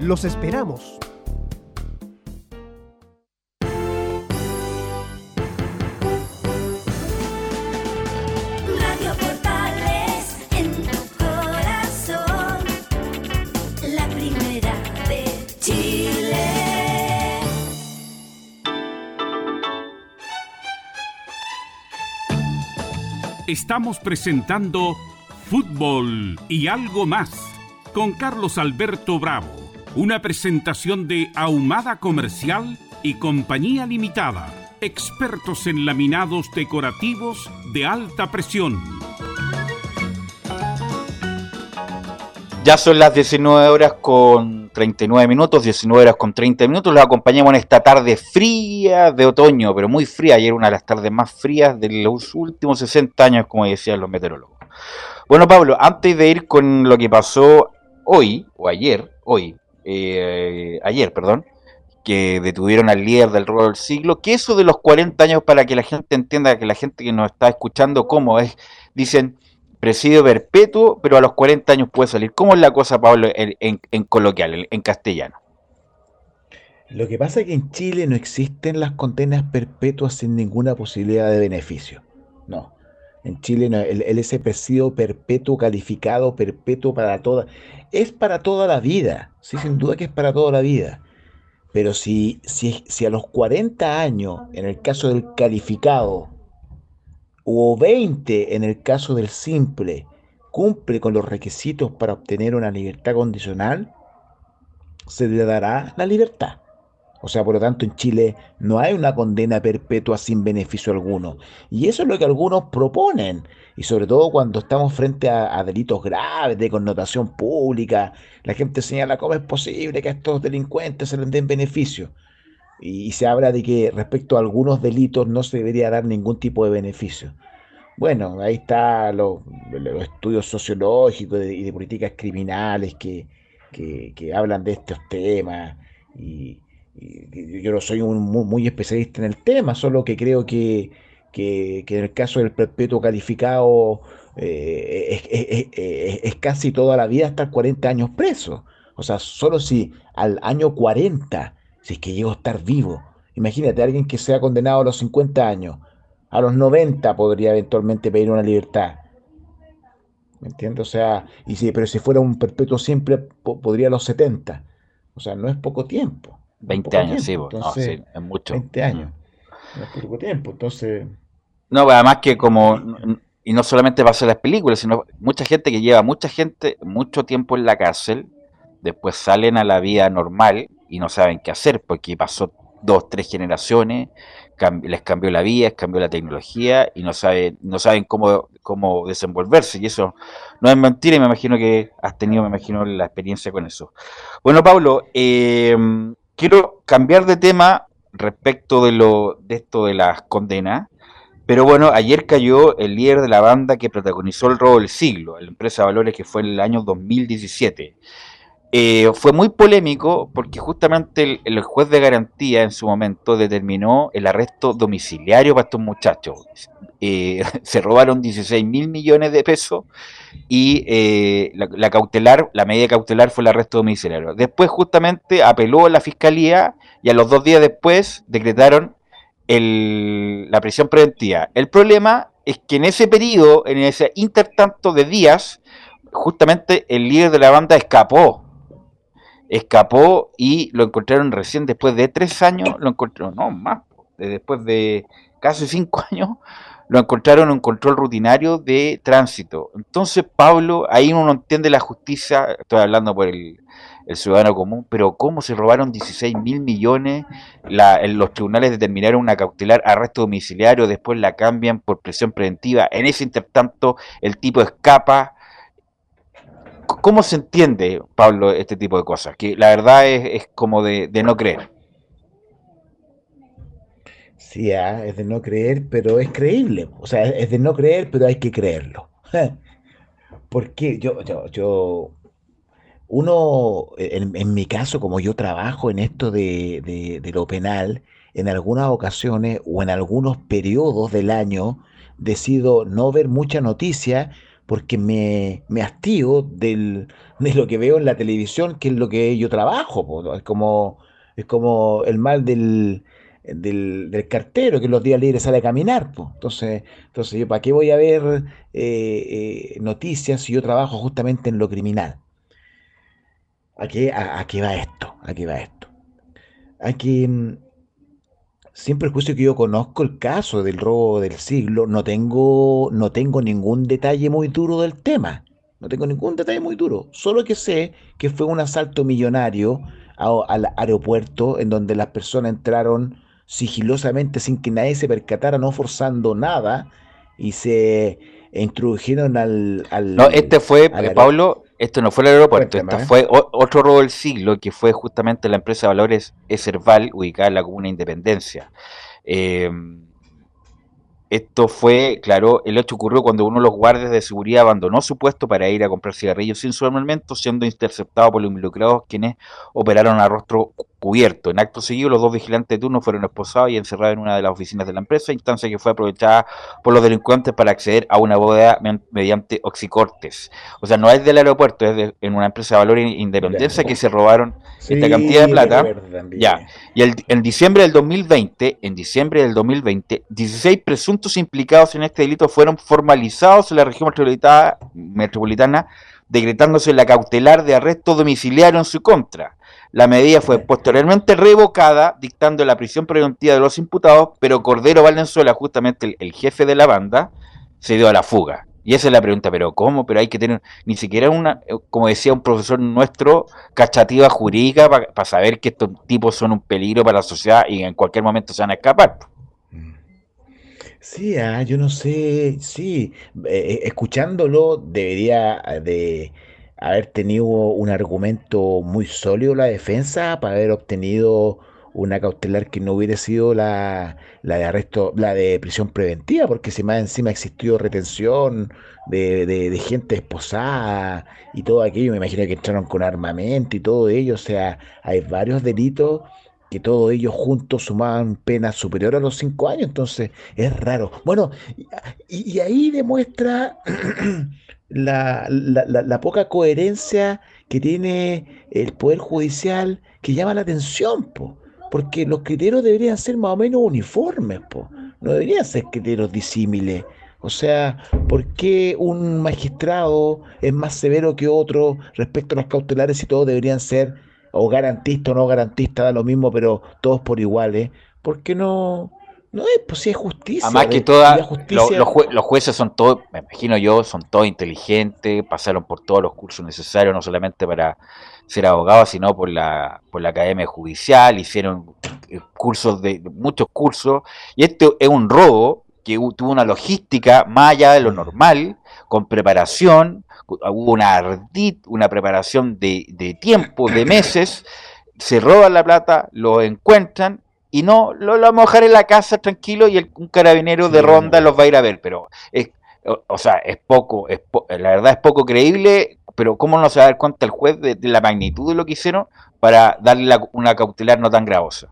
Los esperamos. estamos presentando Fútbol y algo más con Carlos Alberto Bravo, una presentación de Ahumada Comercial y Compañía Limitada, expertos en laminados decorativos de alta presión. Ya son las 19 horas con 39 minutos, 19 horas con 30 minutos. Los acompañamos en esta tarde fría de otoño, pero muy fría. Ayer una de las tardes más frías de los últimos 60 años, como decían los meteorólogos. Bueno, Pablo, antes de ir con lo que pasó hoy, o ayer, hoy, eh, ayer, perdón, que detuvieron al líder del rol del siglo, ¿qué eso de los 40 años para que la gente entienda, que la gente que nos está escuchando, cómo es? Dicen, presidio perpetuo, pero a los 40 años puede salir. ¿Cómo es la cosa, Pablo, en, coloquial, en, castellano? Lo que pasa es que en Chile no existen las condenas perpetuas sin ninguna posibilidad de beneficio. No. En Chile no, el, ese presidio perpetuo calificado, perpetuo para toda. Es para toda la vida. Sí, sin duda que es para toda la vida. Pero si, si, si a los 40 años, en el caso del calificado, o 20 en el caso del simple, cumple con los requisitos para obtener una libertad condicional, se le dará la libertad. O sea, por lo tanto, en Chile no hay una condena perpetua sin beneficio alguno. Y eso es lo que algunos proponen. Y sobre todo cuando estamos frente a, delitos graves de connotación pública, la gente señala cómo es posible que a estos delincuentes se les den beneficio y, se habla de que respecto a algunos delitos no se debería dar ningún tipo de beneficio. Bueno, ahí está los, estudios sociológicos y de, políticas criminales que, hablan de estos temas. Y, yo no soy un, muy, especialista en el tema, solo que creo que, en el caso del perpetuo calificado eh, es, es, casi toda la vida hasta 40 años preso. O sea, solo si al año 40 si es que llego a estar vivo. Imagínate, alguien que sea condenado a los 50 años, a los 90 podría eventualmente pedir una libertad. ¿Me entiendes? O sea, y si, pero si fuera un perpetuo siempre, podría a los 70. O sea, no es poco tiempo. 20 años, sí, sí, es mucho. 20 años. No es poco tiempo, entonces... No, además que como, y no solamente pasa en las películas, sino mucha gente que lleva mucha gente mucho tiempo en la cárcel, después salen a la vida normal y no saben qué hacer porque pasó dos, tres generaciones, les cambió la vida, les cambió la tecnología y no saben, no saben cómo, cómo desenvolverse. Y eso no es mentira y me imagino que has tenido, me imagino, la experiencia con eso. Bueno, Pablo, em, quiero cambiar de tema respecto de, lo, de esto de las condenas. Pero bueno, ayer cayó el líder de la banda que protagonizó el robo del siglo, la empresa de valores que fue en el año 2017. Eh, fue muy polémico porque justamente el, juez de garantía en su momento determinó el arresto domiciliario para estos muchachos. Eh, se robaron 16 mil millones de pesos y eh, la, cautelar, la medida cautelar fue el arresto domiciliario. Después justamente apeló la fiscalía y a los dos días después decretaron la prisión preventiva. El problema es que en ese periodo, en ese intertanto de días, justamente el líder de la banda escapó. Escapó y lo encontraron recién después de tres años, lo encontraron, no más, después de casi cinco años, lo encontraron en control rutinario de tránsito. Entonces, Pablo, ahí uno no entiende la justicia, estoy hablando por el, ciudadano común, pero ¿cómo se robaron 16 mil millones? los tribunales determinaron una cautelar arresto domiciliario, después la cambian por presión preventiva. En ese intertanto, el tipo escapa. ¿Cómo se entiende, Pablo, este tipo de cosas? Que la verdad es, como de, no creer. Sí, ah, es de no creer, pero es creíble. O sea, es de no creer, pero hay que creerlo. Porque yo, yo, yo uno, en, mi caso, como yo trabajo en esto de, lo penal, en algunas ocasiones o en algunos periodos del año decido no ver mucha noticia porque me, me del, de lo que veo en la televisión, que es lo que yo trabajo. Es, como, es como el mal del, del, cartero que los días libres sale a caminar. Entonces, entonces yo, ¿para qué voy a ver eh, eh, noticias si yo trabajo justamente en lo criminal? ¿A qué, va esto? ¿A qué va esto? Aquí, mm, siempre el juicio que yo conozco el caso del robo del siglo, no tengo, no tengo ningún detalle muy duro del tema. No tengo ningún detalle muy duro. Solo que sé que fue un asalto millonario al aeropuerto en donde las personas entraron sigilosamente sin que nadie se percatara, no forzando nada, y se introdujeron al... no, este fue, Pablo, esto no fue el aeropuerto, esto fue otro robo del siglo, que fue justamente la empresa de valores Eserval, ubicada en la comuna Independencia. Eh, esto fue, claro, el hecho ocurrió cuando uno de los guardias de seguridad abandonó su puesto para ir a comprar cigarrillos sin su armamento, siendo interceptado por los involucrados quienes operaron a rostro cubierto. En acto seguido, los dos vigilantes de turno fueron esposados y encerrados en una de las oficinas de la empresa, instancia que fue aprovechada por los delincuentes para acceder a una bóveda mediante oxicortes. O sea, no es del aeropuerto, es en una empresa de valor e independencia que se robaron esta cantidad de plata. Ya. Y el, en diciembre del 2020, en diciembre del 2020, 16 presuntos implicados en este delito fueron formalizados en la región metropolitana, metropolitana decretándose la cautelar de arresto domiciliario en su contra. La medida fue posteriormente revocada, dictando la prisión preventiva de los imputados, pero Cordero Valenzuela, justamente el, jefe de la banda, se dio a la fuga. Y esa es la pregunta, pero ¿cómo? Pero hay que tener ni siquiera una, como decía un profesor nuestro, cachativa jurídica para saber que estos tipos son un peligro para la sociedad y en cualquier momento se van a escapar. Sí, ah, yo no sé, sí, eh, escuchándolo debería de haber tenido un argumento muy sólido la defensa para haber obtenido una cautelar que no hubiera sido la, la de arresto, la de prisión preventiva, porque si más encima existió retención de, de, gente esposada y todo aquello, me imagino que entraron con armamento y todo ello, o sea, hay varios delitos que todos ellos juntos sumaban penas superiores a los cinco años, entonces es raro. Bueno, y ahí demuestra la, la, poca coherencia que tiene el Poder Judicial que llama la atención, porque los criterios deberían ser más o menos uniformes, no deberían ser criterios disímiles. O sea, ¿por qué un magistrado es más severo que otro respecto a los cautelares y todos deberían ser o garantistas o no garantistas, da lo mismo, pero todos por iguales? ¿Por qué no, no es, pues si es justicia. Además que toda, los, jueces son todos, me imagino yo, son todos inteligentes, pasaron por todos los cursos necesarios, no solamente para ser abogados, sino por la, por la academia judicial, hicieron eh, cursos de, muchos cursos, y esto es un robo que tuvo una logística más allá de lo normal, con preparación, hubo una ardid, una preparación de, de tiempo, de meses, se roban la plata, lo encuentran y no, lo, vamos a dejar en la casa tranquilo y el, un carabinero de ronda los va a ir a ver, pero es, o, sea, es poco, es la verdad es poco creíble, pero ¿cómo no se va a dar cuenta el juez de, la magnitud de lo que hicieron para darle una cautelar no tan gravosa?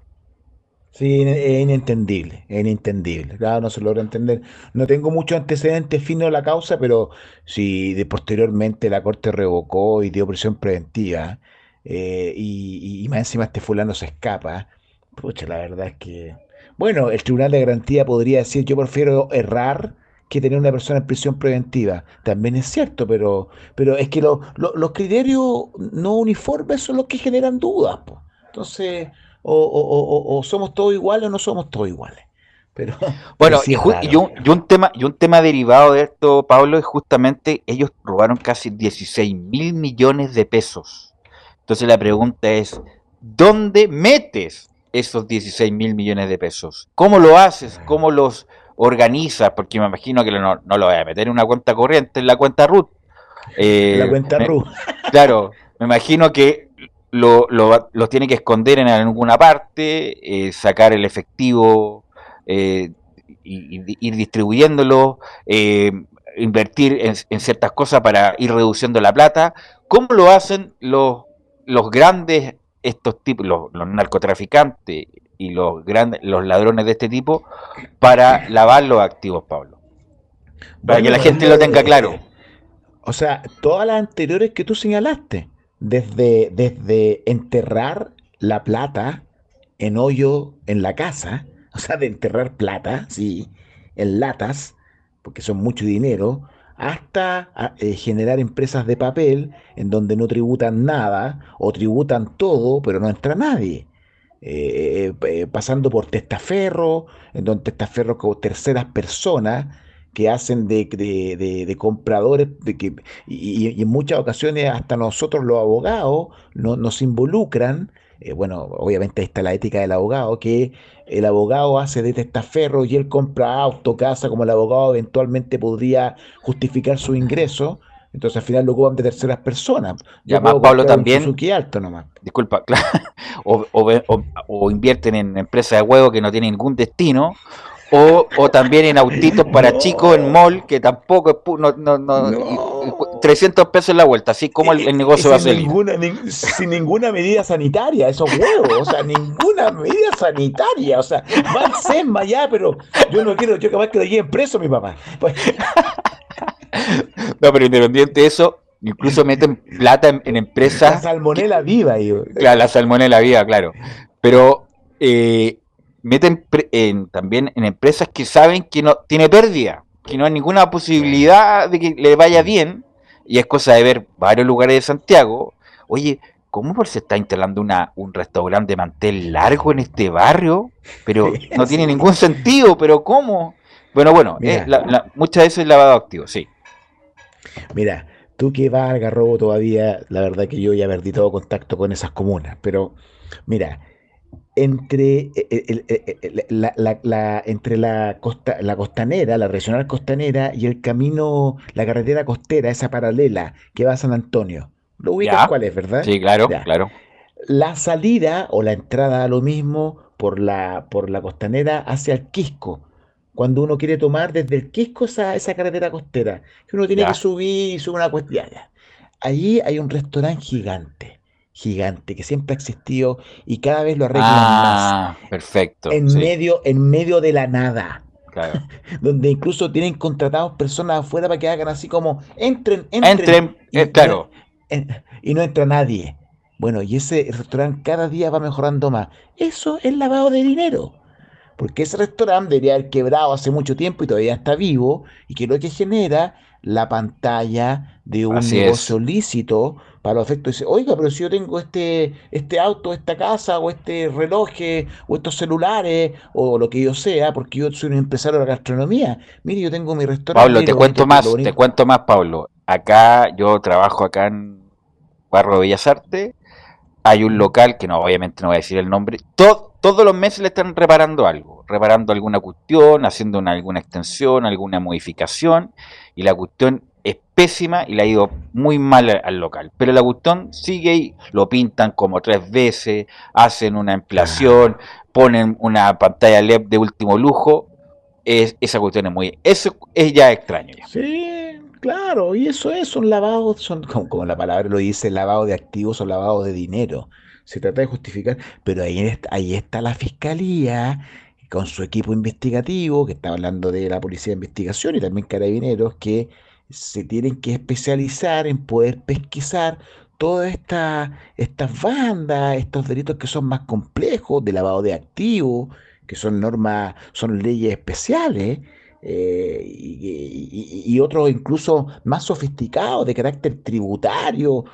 Sí, es inentendible, es inentendible. Claro, no se logra entender. No tengo muchos antecedentes finos de la causa, pero si de posteriormente la Corte revocó y dio prisión preventiva, eh, y, y, más encima este fulano se escapa, pucha, la verdad es que... Bueno, el Tribunal de Garantía podría decir, yo prefiero errar que tener una persona en prisión preventiva. También es cierto, pero, pero es que los criterios no uniformes son los que generan dudas. Entonces o, somos todos iguales o no somos todos iguales. Pero, bueno, y, un, tema, y un tema derivado de esto, Pablo, es justamente ellos robaron casi 16 mil millones de pesos. Entonces la pregunta es, ¿dónde metes esos 16 mil millones de pesos? ¿Cómo lo haces? ¿Cómo los organizas? Porque me imagino que no, no lo voy a meter en una cuenta corriente, en la cuenta RUT. Eh, la cuenta RUT. Claro, me imagino que lo, los tiene que esconder en alguna parte, eh, sacar el efectivo, eh, y, ir distribuyéndolo, eh, invertir en, ciertas cosas para ir reduciendo la plata. ¿Cómo lo hacen los, los grandes, estos tipos, los, narcotraficantes y los grandes, los ladrones de este tipo, para lavar los activos, Pablo? Para que la gente lo tenga claro. O sea, todas las anteriores que tú señalaste desde, desde enterrar la plata en hoyo en la casa, o sea, de enterrar plata, sí, en latas, porque son mucho dinero, hasta eh, generar empresas de papel en donde no tributan nada o tributan todo, pero no entra nadie. Eh, eh, pasando por testaferro, en donde testaferro como terceras personas que hacen de, de, compradores de que, y, en muchas ocasiones hasta nosotros los abogados no, nos involucran. Eh, bueno, obviamente está la ética del abogado, que el abogado hace de testaferro y él compra auto, casa, como el abogado eventualmente podría justificar su ingreso. Entonces al final lo ocupan de terceras personas. Ya más Pablo también. alto nomás. Disculpa, claro. O, o, o, invierten en empresas de huevo que no tienen ningún destino, o, o también en autitos para chicos en mall, que tampoco es no, no, no, 300 pesos en la vuelta, así como el, negocio va a ser. sin ninguna medida sanitaria, esos huevos, o sea, ninguna medida sanitaria, o sea, van SEMA ya, pero yo no quiero, yo capaz que lo lleven preso mi papá. Pues... No, pero independiente de eso, incluso meten plata en, empresas. La salmonela viva, yo. Claro, la salmonela viva, claro. Pero eh, meten en, también en empresas que saben que no tiene pérdida, que no hay ninguna posibilidad de que le vaya bien, y es cosa de ver varios lugares de Santiago, oye, ¿cómo se está instalando una, un restaurante de mantel largo en este barrio? Pero no tiene ningún sentido, pero ¿cómo? Bueno, bueno, eh, muchas veces es lavado activo, sí. Mira, tú que vas al Garrobo todavía, la verdad que yo ya perdí todo contacto con esas comunas, pero mira, entre, eh, eh, eh, la, entre la, costa, la costanera, la regional costanera y el camino, la carretera costera, esa paralela que va a San Antonio. ¿Lo ubicas cuál es, verdad? Sí, claro, claro. La salida o la entrada a lo mismo por la, por la costanera hacia el Quisco. Cuando uno quiere tomar desde el Quisco esa, esa carretera costera, que uno tiene que subir y subir una cuestión. Allí hay un restaurante gigante gigante que siempre ha existido y cada vez lo arreglan ah, más. Perfecto. En medio, en medio de la nada. Claro. donde incluso tienen contratados personas afuera para que hagan así como entren, entren. y, eh, claro. y no entra nadie. Bueno, y ese restaurante cada día va mejorando más. Eso es lavado de dinero. Porque ese restaurante debería haber quebrado hace mucho tiempo y todavía está vivo. Y que lo que genera la pantalla de un negocio lícito para los efectos. Dice, oiga, pero si yo tengo este, este auto, esta casa, o este reloj, o estos celulares, o lo que yo sea, porque yo soy un empresario de la gastronomía. Mire, yo tengo mi restaurante. Pablo, te cuento más, te cuento más, Pablo. Acá, yo trabajo acá en Barro de Bellas Artes. Hay un local, que no, obviamente no voy a decir el nombre, todos los meses le están reparando algo, reparando alguna cuestión, haciendo alguna extensión, alguna modificación, y la cuestión es pésima y le ha ido muy mal al, local. Pero la cuestión sigue ahí, lo pintan como tres veces, hacen una ampliación, ponen una pantalla LED de último lujo. Es, esa cuestión es muy. Eso es ya extraño. Ya. Sí, claro, y eso es, son lavados, son como, la palabra lo dice, lavado de activos o lavado de dinero. Se trata de justificar, pero ahí, ahí está la fiscalía con su equipo investigativo, que está hablando de la Policía de Investigación y también Carabineros, que se tienen que especializar en poder pesquisar todas estas estas bandas, estos delitos que son más complejos, de lavado de activos, que son normas, son leyes especiales, eh, y, otros incluso más sofisticados de carácter tributario,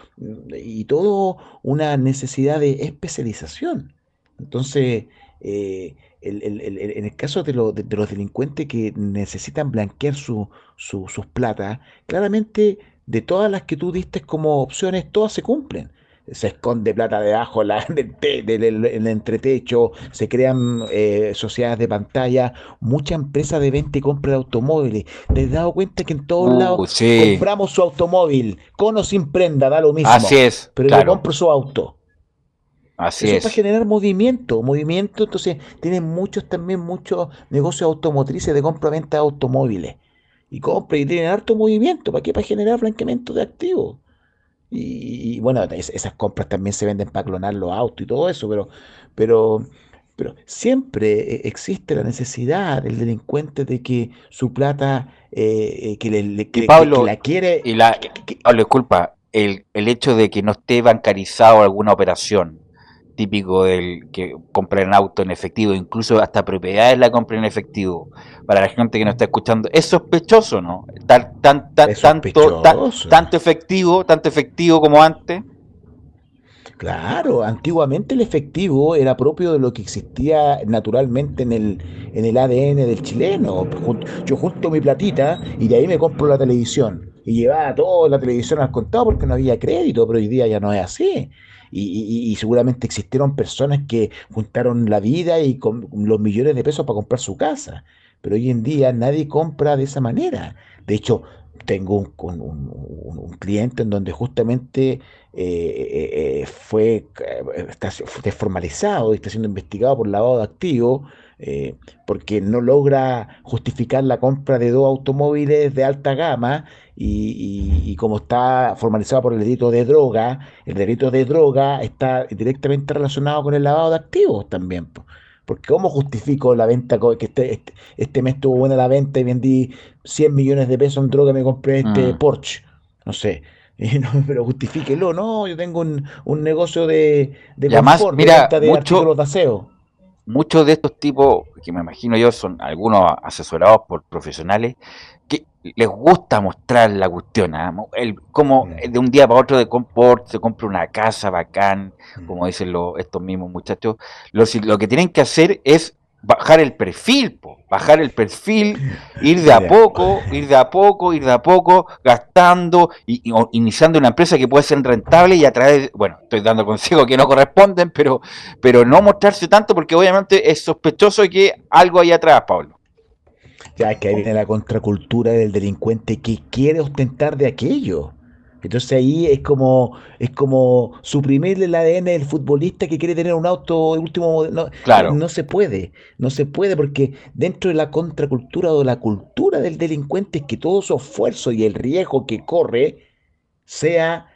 y todo una necesidad de especialización. Entonces, eh, en el caso de, los delincuentes que necesitan blanquear su, sus plata, claramente de todas las que tú diste como opciones, todas se cumplen. Se esconde plata debajo la, del, el entretecho, se crean eh, sociedades de pantalla, mucha empresa de venta y compra de automóviles. ¿Te has dado cuenta que en todos uh, lados compramos su automóvil, con o sin prenda, da lo mismo? Así es. Pero yo compro su auto. Así Eso es. para generar movimiento, movimiento, entonces tienen muchos también muchos negocios automotrices de compra-venta de automóviles. Y compra y tienen harto movimiento, ¿para qué? Para generar blanqueamiento de activos. Y, bueno, esas compras también se venden para clonar los autos y todo eso, pero, pero, pero siempre e, existe la necesidad del delincuente de que su plata, eh, eh, que, le, que, la quiere... Y la, Pablo, disculpa, el, el hecho de que no esté bancarizado alguna operación, típico del que compran auto en efectivo, incluso hasta propiedades la compran en efectivo. Para la gente que no está escuchando, es sospechoso, ¿no? Tan, tan, tanto, tanto efectivo, tanto efectivo como antes. Claro, antiguamente el efectivo era propio de lo que existía naturalmente en el, en el ADN del chileno. Yo junto mi platita y de ahí me compro la televisión. Y llevaba toda la televisión al contado porque no había crédito, pero hoy día ya no es así y, seguramente existieron personas que juntaron la vida y con los millones de pesos para comprar su casa. Pero hoy en día nadie compra de esa manera. De hecho, tengo un, un, cliente en donde justamente eh, eh, eh, fue está desformalizado y está siendo investigado por lavado de activos porque no logra justificar la compra de dos automóviles de alta gama y, como está formalizado por el delito de droga, el delito de droga está directamente relacionado con el lavado de activos también. Porque ¿cómo justifico la venta? Que este, este, este, mes estuvo buena la venta y vendí 100 millones de pesos en droga y me compré este mm. Porsche. No sé. pero justifíquelo, no, yo tengo un, negocio de, de, mira, de mucho, de aseo. Muchos de estos tipos, que me imagino yo, son algunos asesorados por profesionales, les gusta mostrar la cuestión, ¿ah? el, como mm. de un día para otro de comport se compra una casa bacán, mm. como dicen estos mismos muchachos, lo, lo, que tienen que hacer es bajar el perfil, bajar el perfil, ir de a poco, ir de a poco, ir de a poco, gastando y, iniciando una empresa que puede ser rentable y a través, bueno, estoy dando consejos que no corresponden, pero, pero no mostrarse tanto porque obviamente es sospechoso que algo hay atrás, Pablo. Ya que ahí viene la contracultura del delincuente que quiere ostentar de aquello. Entonces ahí es como es como suprimirle el ADN del futbolista que quiere tener un auto de último no, claro. no se puede, no se puede porque dentro de la contracultura o de la cultura del delincuente es que todo su esfuerzo y el riesgo que corre sea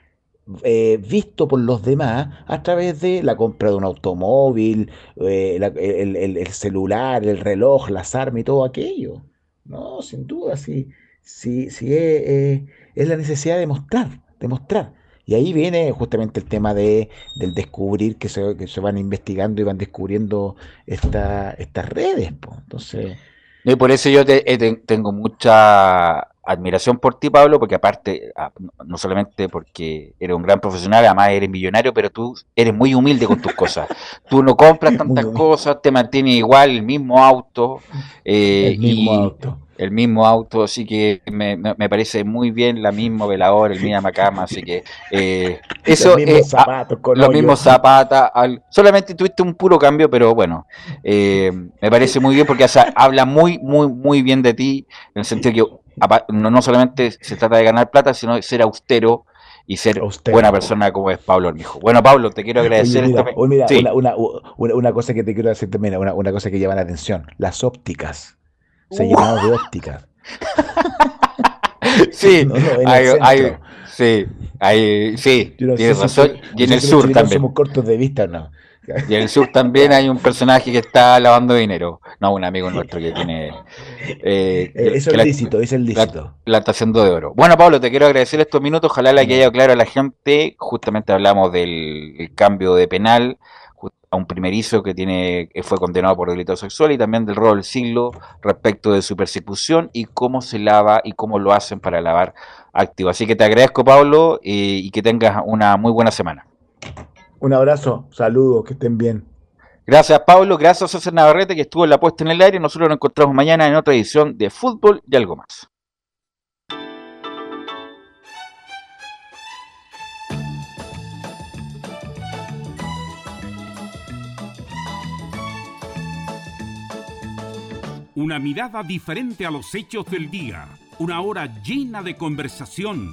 eh, visto por los demás a través de la compra de un automóvil, eh, el, celular, el reloj, las armas y todo aquello. No, sin duda, sí, sí, sí es, la necesidad de mostrar, de mostrar. Y ahí viene justamente el tema de, del descubrir que se, que se van investigando y van descubriendo esta, estas redes. Entonces... Y por eso yo tengo mucha admiración por ti, Pablo, porque aparte, ah, no solamente porque eres un gran profesional, además eres millonario, pero tú eres muy humilde con tus cosas. Tú no compras tantas cosas, te mantienes igual, el mismo auto. Eh, el mismo auto. El mismo auto, así que me, me, parece muy bien la misma veladora, el mismo cama, así que eh, eso es ah, los mismos zapatos, solamente tuviste un puro cambio, pero bueno, eh, me parece muy bien porque habla muy, muy, muy bien de ti, en el sentido que no, solamente se trata de ganar plata, sino de ser austero y ser buena persona como es Pablo Hormijo. Bueno, Pablo, te quiero agradecer. mira, una, cosa que te quiero decir también, una, cosa que llama la atención, las ópticas. Se uh. de ópticas. sí, hay, sí, hay, sí, tienes razón. y en el sur también. Somos cortos de vista, ¿no? Y en el sur también hay un personaje que está lavando dinero. No, un amigo nuestro que tiene. Eh, eh es el lícito, es el lícito. La, haciendo de oro. Bueno, Pablo, te quiero agradecer estos minutos. Ojalá le haya claro a la gente. Justamente hablamos del cambio de penal a un primerizo que tiene fue condenado por delito sexual y también del rol del siglo respecto de su persecución y cómo se lava y cómo lo hacen para lavar activo. Así que te agradezco, Pablo, y, y que tengas una muy buena semana. Un abrazo, saludos, que estén bien. Gracias, Pablo. Gracias a César Navarrete, que estuvo en la puesta en el aire. Nosotros nos encontramos mañana en otra edición de Fútbol y algo más. Una mirada diferente a los hechos del día. Una hora llena de conversación,